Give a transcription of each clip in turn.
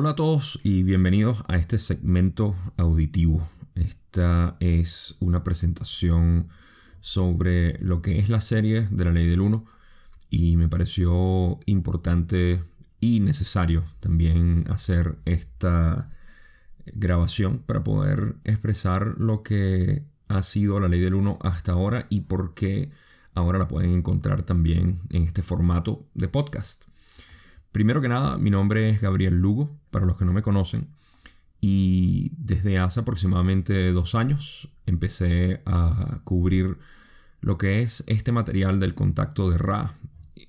Hola a todos y bienvenidos a este segmento auditivo. Esta es una presentación sobre lo que es la serie de la ley del 1 y me pareció importante y necesario también hacer esta grabación para poder expresar lo que ha sido la ley del 1 hasta ahora y por qué ahora la pueden encontrar también en este formato de podcast. Primero que nada, mi nombre es Gabriel Lugo, para los que no me conocen, y desde hace aproximadamente dos años empecé a cubrir lo que es este material del contacto de Ra,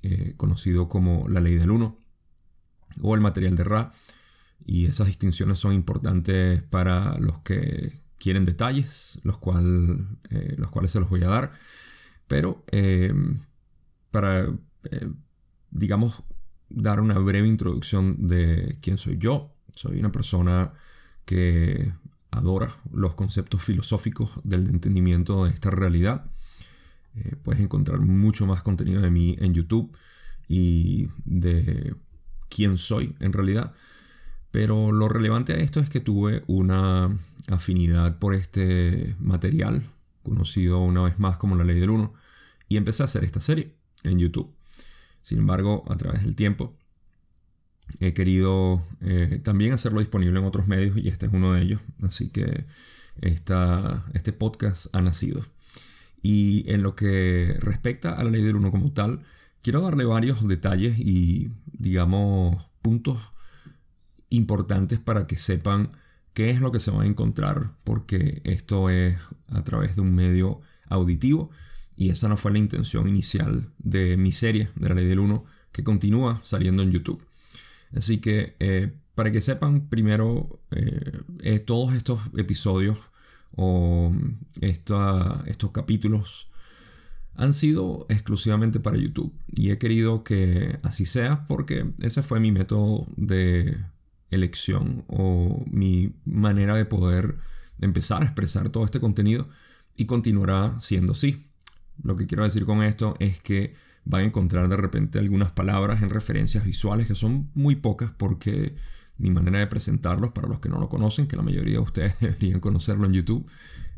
eh, conocido como la ley del 1, o el material de Ra, y esas distinciones son importantes para los que quieren detalles, los, eh, los cuales se los voy a dar, pero eh, para, digamos, dar una breve introducción de quién soy yo. Soy una persona que adora los conceptos filosóficos del entendimiento de esta realidad. Eh, puedes encontrar mucho más contenido de mí en YouTube y de quién soy en realidad. Pero lo relevante a esto es que tuve una afinidad por este material, conocido una vez más como la ley del uno, y empecé a hacer esta serie en YouTube. Sin embargo, a través del tiempo, he querido eh, también hacerlo disponible en otros medios y este es uno de ellos. Así que este podcast ha nacido. Y en lo que respecta a la ley del uno como tal, quiero darle varios detalles y, digamos, puntos importantes para que sepan qué es lo que se va a encontrar, porque esto es a través de un medio auditivo y esa no fue la intención inicial de mi serie de la ley del 1 que continúa saliendo en YouTube. Así que eh, para que sepan primero eh, eh, todos estos episodios o estos capítulos han sido exclusivamente para YouTube y he querido que así sea porque ese fue mi método de elección o mi manera de poder empezar a expresar todo este contenido y continuará siendo así. Lo que quiero decir con esto es que van a encontrar de repente algunas palabras en referencias visuales que son muy pocas porque mi manera de presentarlos, para los que no lo conocen, que la mayoría de ustedes deberían conocerlo en YouTube,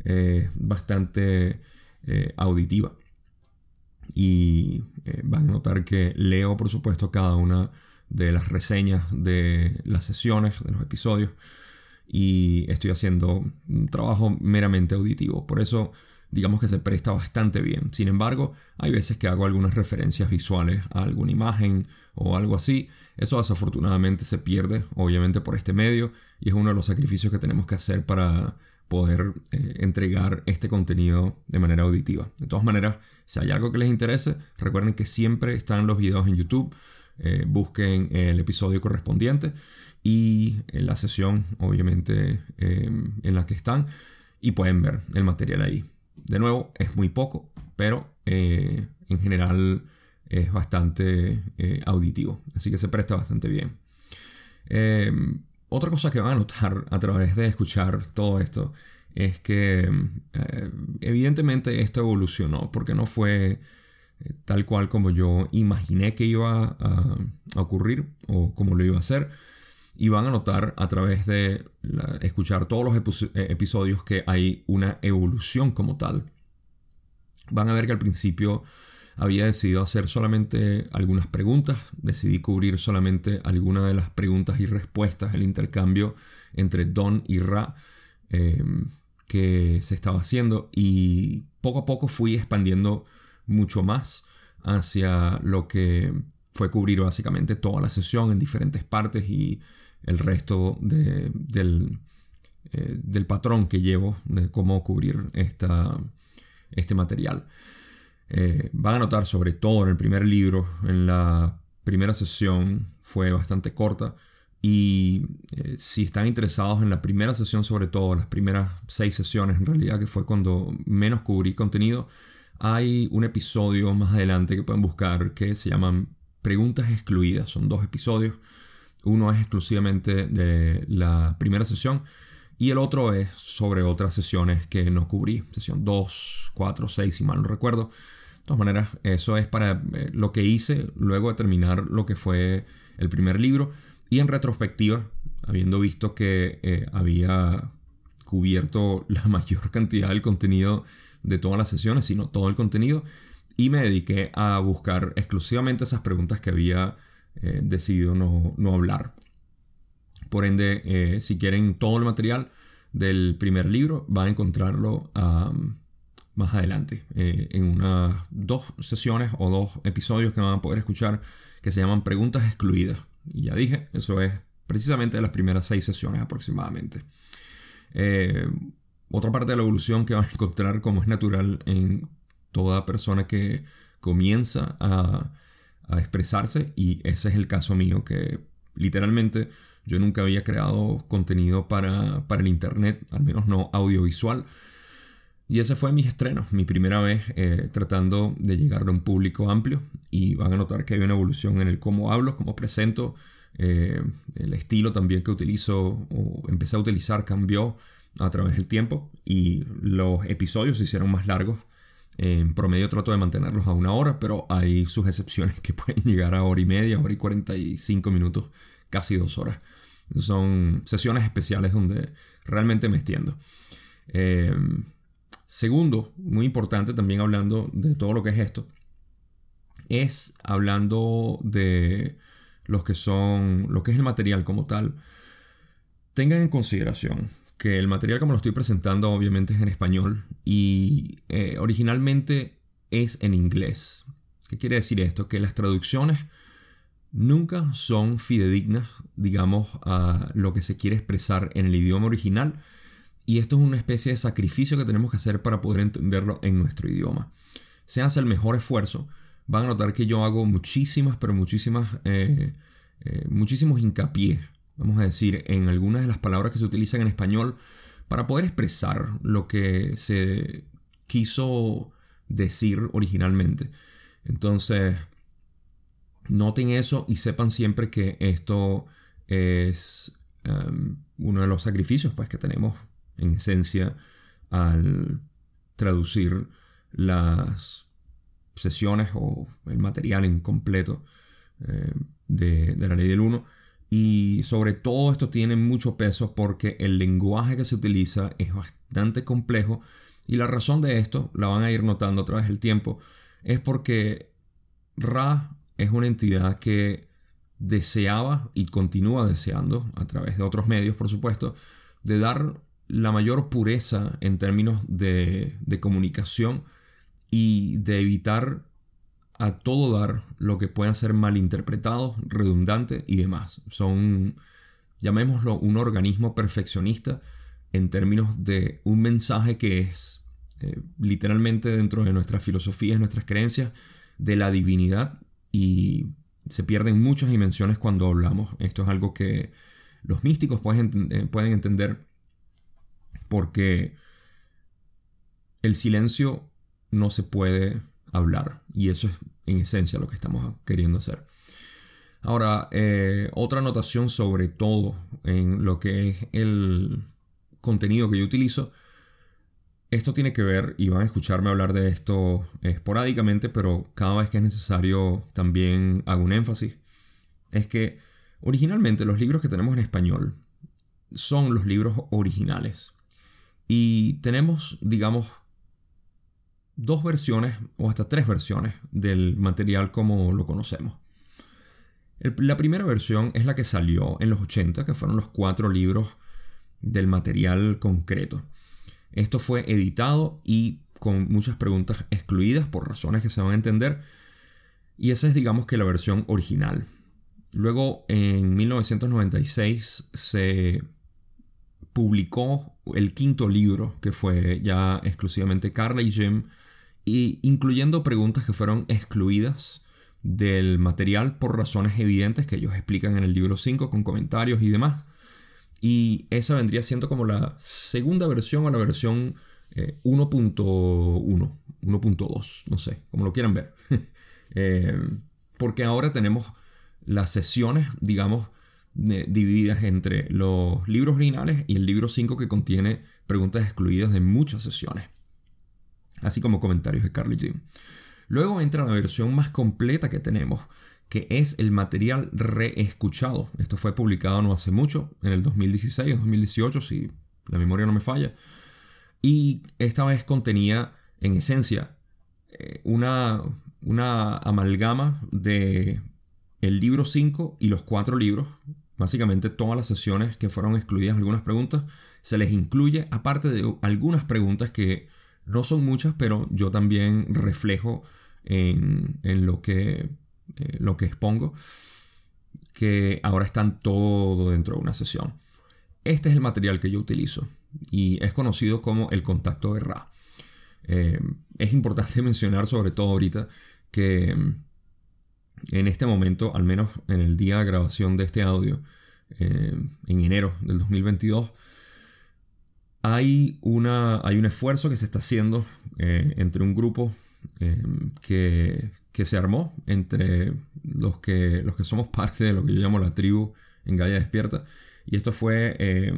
es bastante eh, auditiva. Y eh, van a notar que leo, por supuesto, cada una de las reseñas de las sesiones, de los episodios, y estoy haciendo un trabajo meramente auditivo. Por eso digamos que se presta bastante bien. Sin embargo, hay veces que hago algunas referencias visuales a alguna imagen o algo así. Eso desafortunadamente se pierde, obviamente, por este medio y es uno de los sacrificios que tenemos que hacer para poder eh, entregar este contenido de manera auditiva. De todas maneras, si hay algo que les interese, recuerden que siempre están los videos en YouTube. Eh, busquen el episodio correspondiente y en la sesión, obviamente, eh, en la que están y pueden ver el material ahí. De nuevo, es muy poco, pero eh, en general es bastante eh, auditivo, así que se presta bastante bien. Em, otra cosa que van a notar a través de escuchar todo esto es que eh, evidentemente esto evolucionó, porque no fue tal cual como yo imaginé que iba a, ocurrir o como lo iba a hacer. Y van a notar a través de escuchar todos los eh, episodios que hay una evolución como tal. Van a ver que al principio había decidido hacer solamente algunas preguntas, decidí cubrir solamente algunas de las preguntas y respuestas, el intercambio entre Don y Ra em, que se estaba haciendo y poco a poco fui expandiendo mucho más hacia lo que fue cubrir básicamente toda la sesión en diferentes partes y el resto de, del, eh, del, patrón que llevo de cómo cubrir esta, este material. Eh, van a notar sobre todo en el primer libro, en la primera sesión fue bastante corta y eh, si están interesados en la primera sesión sobre todo, las primeras seis sesiones en realidad que fue cuando menos cubrí contenido, hay un episodio más adelante que pueden buscar que se llaman preguntas excluidas, son dos episodios uno es exclusivamente de la primera sesión y el otro es sobre otras sesiones que no cubrí. Sesión 2, 4, 6, si mal no recuerdo. De todas maneras, eso es para eh, lo que hice luego de terminar lo que fue el primer libro. Y en retrospectiva, habiendo visto que eh, había cubierto la mayor cantidad del contenido de todas las sesiones, sino todo el contenido, y me dediqué a buscar exclusivamente esas preguntas que había eh, decidido no, no, hablar. Por ende, eh, si quieren todo el material del primer libro, van a encontrarlo más adelante, eh, en unas dos sesiones o dos episodios que van a poder escuchar que se llaman Preguntas Excluidas. Y ya dije, eso es precisamente de las primeras seis sesiones aproximadamente. otra parte de la evolución que van a encontrar como es natural en toda persona que comienza a, expresarse y ese es el caso mío que literalmente yo nunca había creado contenido para, el internet, al menos no audiovisual. Y ese fue mi estreno, mi primera vez eh, tratando de llegar a un público amplio. Y van a notar que hay una evolución en el cómo hablo, cómo presento. Eh, el estilo también que utilizo o empecé a utilizar cambió a través del tiempo. Y los episodios se hicieron más largos en promedio trato de mantenerlos a una hora, pero hay sus excepciones que pueden llegar a hora y media, hora y 45 minutos, casi dos horas. Son sesiones especiales donde realmente me extiendo. Eh, segundo, muy importante también hablando de todo lo que es esto, es hablando de los que son, lo que es el material como tal. Tengan en consideración que el material como lo estoy presentando obviamente es en español y eh, originalmente es en inglés. ¿Qué quiere decir esto? Que las traducciones nunca son fidedignas, digamos, a lo que se quiere expresar en el idioma original y esto es una especie de sacrificio que tenemos que hacer para poder entenderlo en nuestro idioma. Se hace el mejor esfuerzo. Van a notar que yo hago muchísimas, pero muchísimas, eh, eh, muchísimos hincapié vamos a decir, en algunas de las palabras que se utilizan en español para poder expresar lo que se quiso decir originalmente. Entonces, noten eso y sepan siempre que esto es um, uno de los sacrificios pues, que tenemos en esencia al traducir las sesiones o el material en completo eh, de, de, la ley del 1 y sobre todo esto tiene mucho peso porque el lenguaje que se utiliza es bastante complejo y la razón de esto, la van a ir notando a través del tiempo, es porque Ra es una entidad que deseaba y continúa deseando, a través de otros medios por supuesto, de dar la mayor pureza en términos de, de comunicación y de evitar a todo dar lo que pueda ser malinterpretado, redundante y demás. Son, llamémoslo, un organismo perfeccionista en términos de un mensaje que es eh, literalmente dentro de nuestras filosofías, nuestras creencias, de la divinidad y se pierden muchas dimensiones cuando hablamos. Esto es algo que los místicos pueden, eh, pueden entender porque el silencio no se puede hablar. Y eso es en esencia lo que estamos queriendo hacer. Ahora, eh, otra anotación sobre todo en lo que es el contenido que yo utilizo. Esto tiene que ver, y van a escucharme hablar de esto esporádicamente, pero cada vez que es necesario también hago un énfasis. Es que originalmente los libros que tenemos en español son los libros originales. Y tenemos, digamos, dos versiones o hasta tres versiones del material como lo conocemos. la primera versión es la que salió en los 80, que fueron los cuatro libros del material concreto. Esto fue editado y con muchas preguntas excluidas por razones que se van a entender. Y esa es digamos que la versión original. Luego en 1996 se publicó el quinto libro, que fue ya exclusivamente Carla y Jim y incluyendo preguntas que fueron excluidas del material por razones evidentes que ellos explican en el libro 5 con comentarios y demás. Y esa vendría siendo como la segunda versión o la versión 1.1, 1.2, no sé, como lo quieran ver. Eh, porque ahora tenemos las sesiones, digamos, divididas entre los libros originales y el libro 5 que contiene preguntas excluidas de muchas sesiones así como comentarios de Carly Jim. Luego entra la versión más completa que tenemos, que es el material reescuchado. Esto fue publicado no hace mucho, en el 2016 o 2018, si la memoria no me falla. Y esta vez contenía, en esencia, eh, una, una amalgama de el libro 5 y los cuatro libros. Básicamente todas las sesiones que fueron excluidas algunas preguntas, se les incluye, aparte de algunas preguntas que no son muchas, pero yo también reflejo en, en lo que eh, lo que expongo, que ahora están todo dentro de una sesión. Este es el material que yo utilizo y es conocido como el contacto de Ra. Eh, es importante mencionar sobre todo ahorita que mm, en este momento, al menos en el día de grabación de este audio, eh, en enero del 2022, hay, una, hay un esfuerzo que se está haciendo entre un grupo que, que se armó entre los que, los que somos parte de lo que yo llamo la tribu en Gaia Despierta. Y esto fue eh,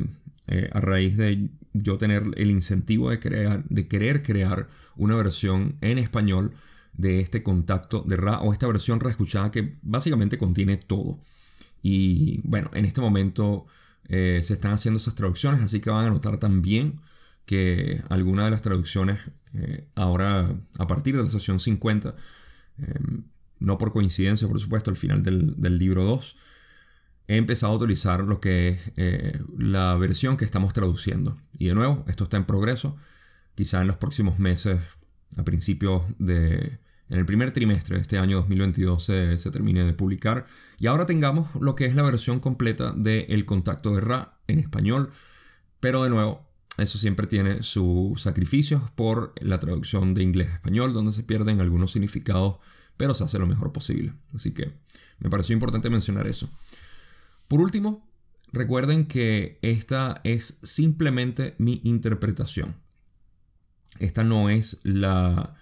eh, a raíz de yo tener el incentivo de, crear, de querer crear una versión en español de este contacto de Ra o esta versión reescuchada que básicamente contiene todo. Y bueno, en este momento eh, se están haciendo esas traducciones, así que van a notar también que algunas de las traducciones ahora a partir de la sesión 50 Em, no por coincidencia, por supuesto, al final del, libro 2, he empezado a utilizar lo que es eh, la versión que estamos traduciendo. Y de nuevo, esto está en progreso. Quizá en los próximos meses, a principios de... En el primer trimestre de este año 2022 se, se termine de publicar. Y ahora tengamos lo que es la versión completa de El contacto de Ra en español. Pero de nuevo, eso siempre tiene sus sacrificios por la traducción de inglés a español, donde se pierden algunos significados, pero se hace lo mejor posible. Así que me pareció importante mencionar eso. Por último, recuerden que esta es simplemente mi interpretación. Esta no es la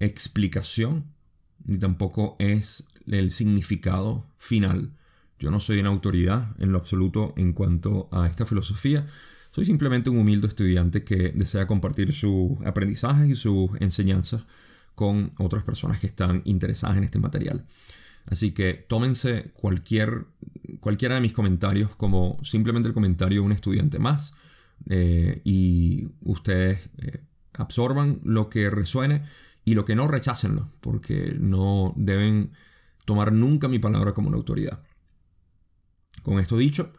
explicación, ni tampoco es el significado final. Yo no soy una autoridad en lo absoluto en cuanto a esta filosofía. Soy simplemente un humilde estudiante que desea compartir sus aprendizajes y sus enseñanzas con otras personas que están interesadas en este material. Así que tómense cualquier, cualquiera de mis comentarios como simplemente el comentario de un estudiante más eh, y ustedes eh, absorban lo que resuene y lo que no rechácenlo, porque no deben tomar nunca mi palabra como una autoridad. Con esto dicho,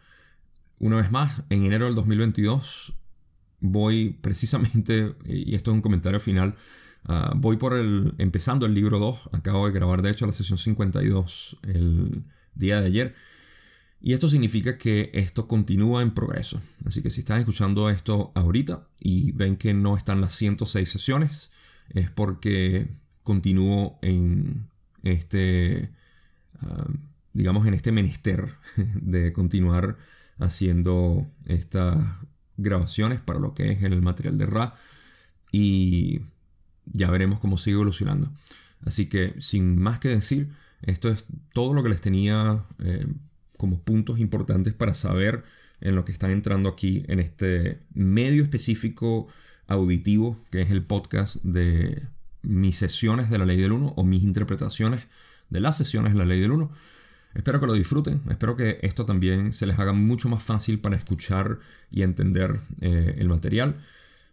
una vez más, en enero del 2022 voy precisamente, y esto es un comentario final, ah, voy por el, empezando el libro 2, acabo de grabar de hecho la sesión 52 el día de ayer, y esto significa que esto continúa en progreso. Así que si están escuchando esto ahorita y ven que no están las 106 sesiones, es porque continúo en este, ah, digamos, en este menester de continuar haciendo estas grabaciones para lo que es el material de Ra y ya veremos cómo sigue evolucionando. Así que sin más que decir, esto es todo lo que les tenía eh, como puntos importantes para saber en lo que están entrando aquí en este medio específico auditivo que es el podcast de mis sesiones de la ley del 1 o mis interpretaciones de las sesiones de la ley del 1. Espero que lo disfruten, espero que esto también se les haga mucho más fácil para escuchar y entender eh, el material.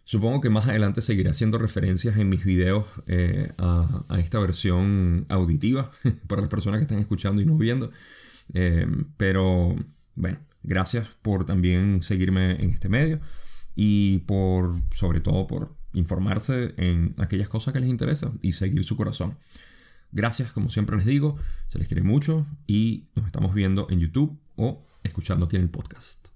Supongo que más adelante seguiré haciendo referencias en mis videos eh, a, esta versión auditiva para las personas que están escuchando y no viendo. Eh, pero bueno, gracias por también seguirme en este medio y por, sobre todo, por informarse en aquellas cosas que les interesan y seguir su corazón. Gracias, como siempre les digo, se les quiere mucho y nos estamos viendo en YouTube o escuchando aquí en el podcast.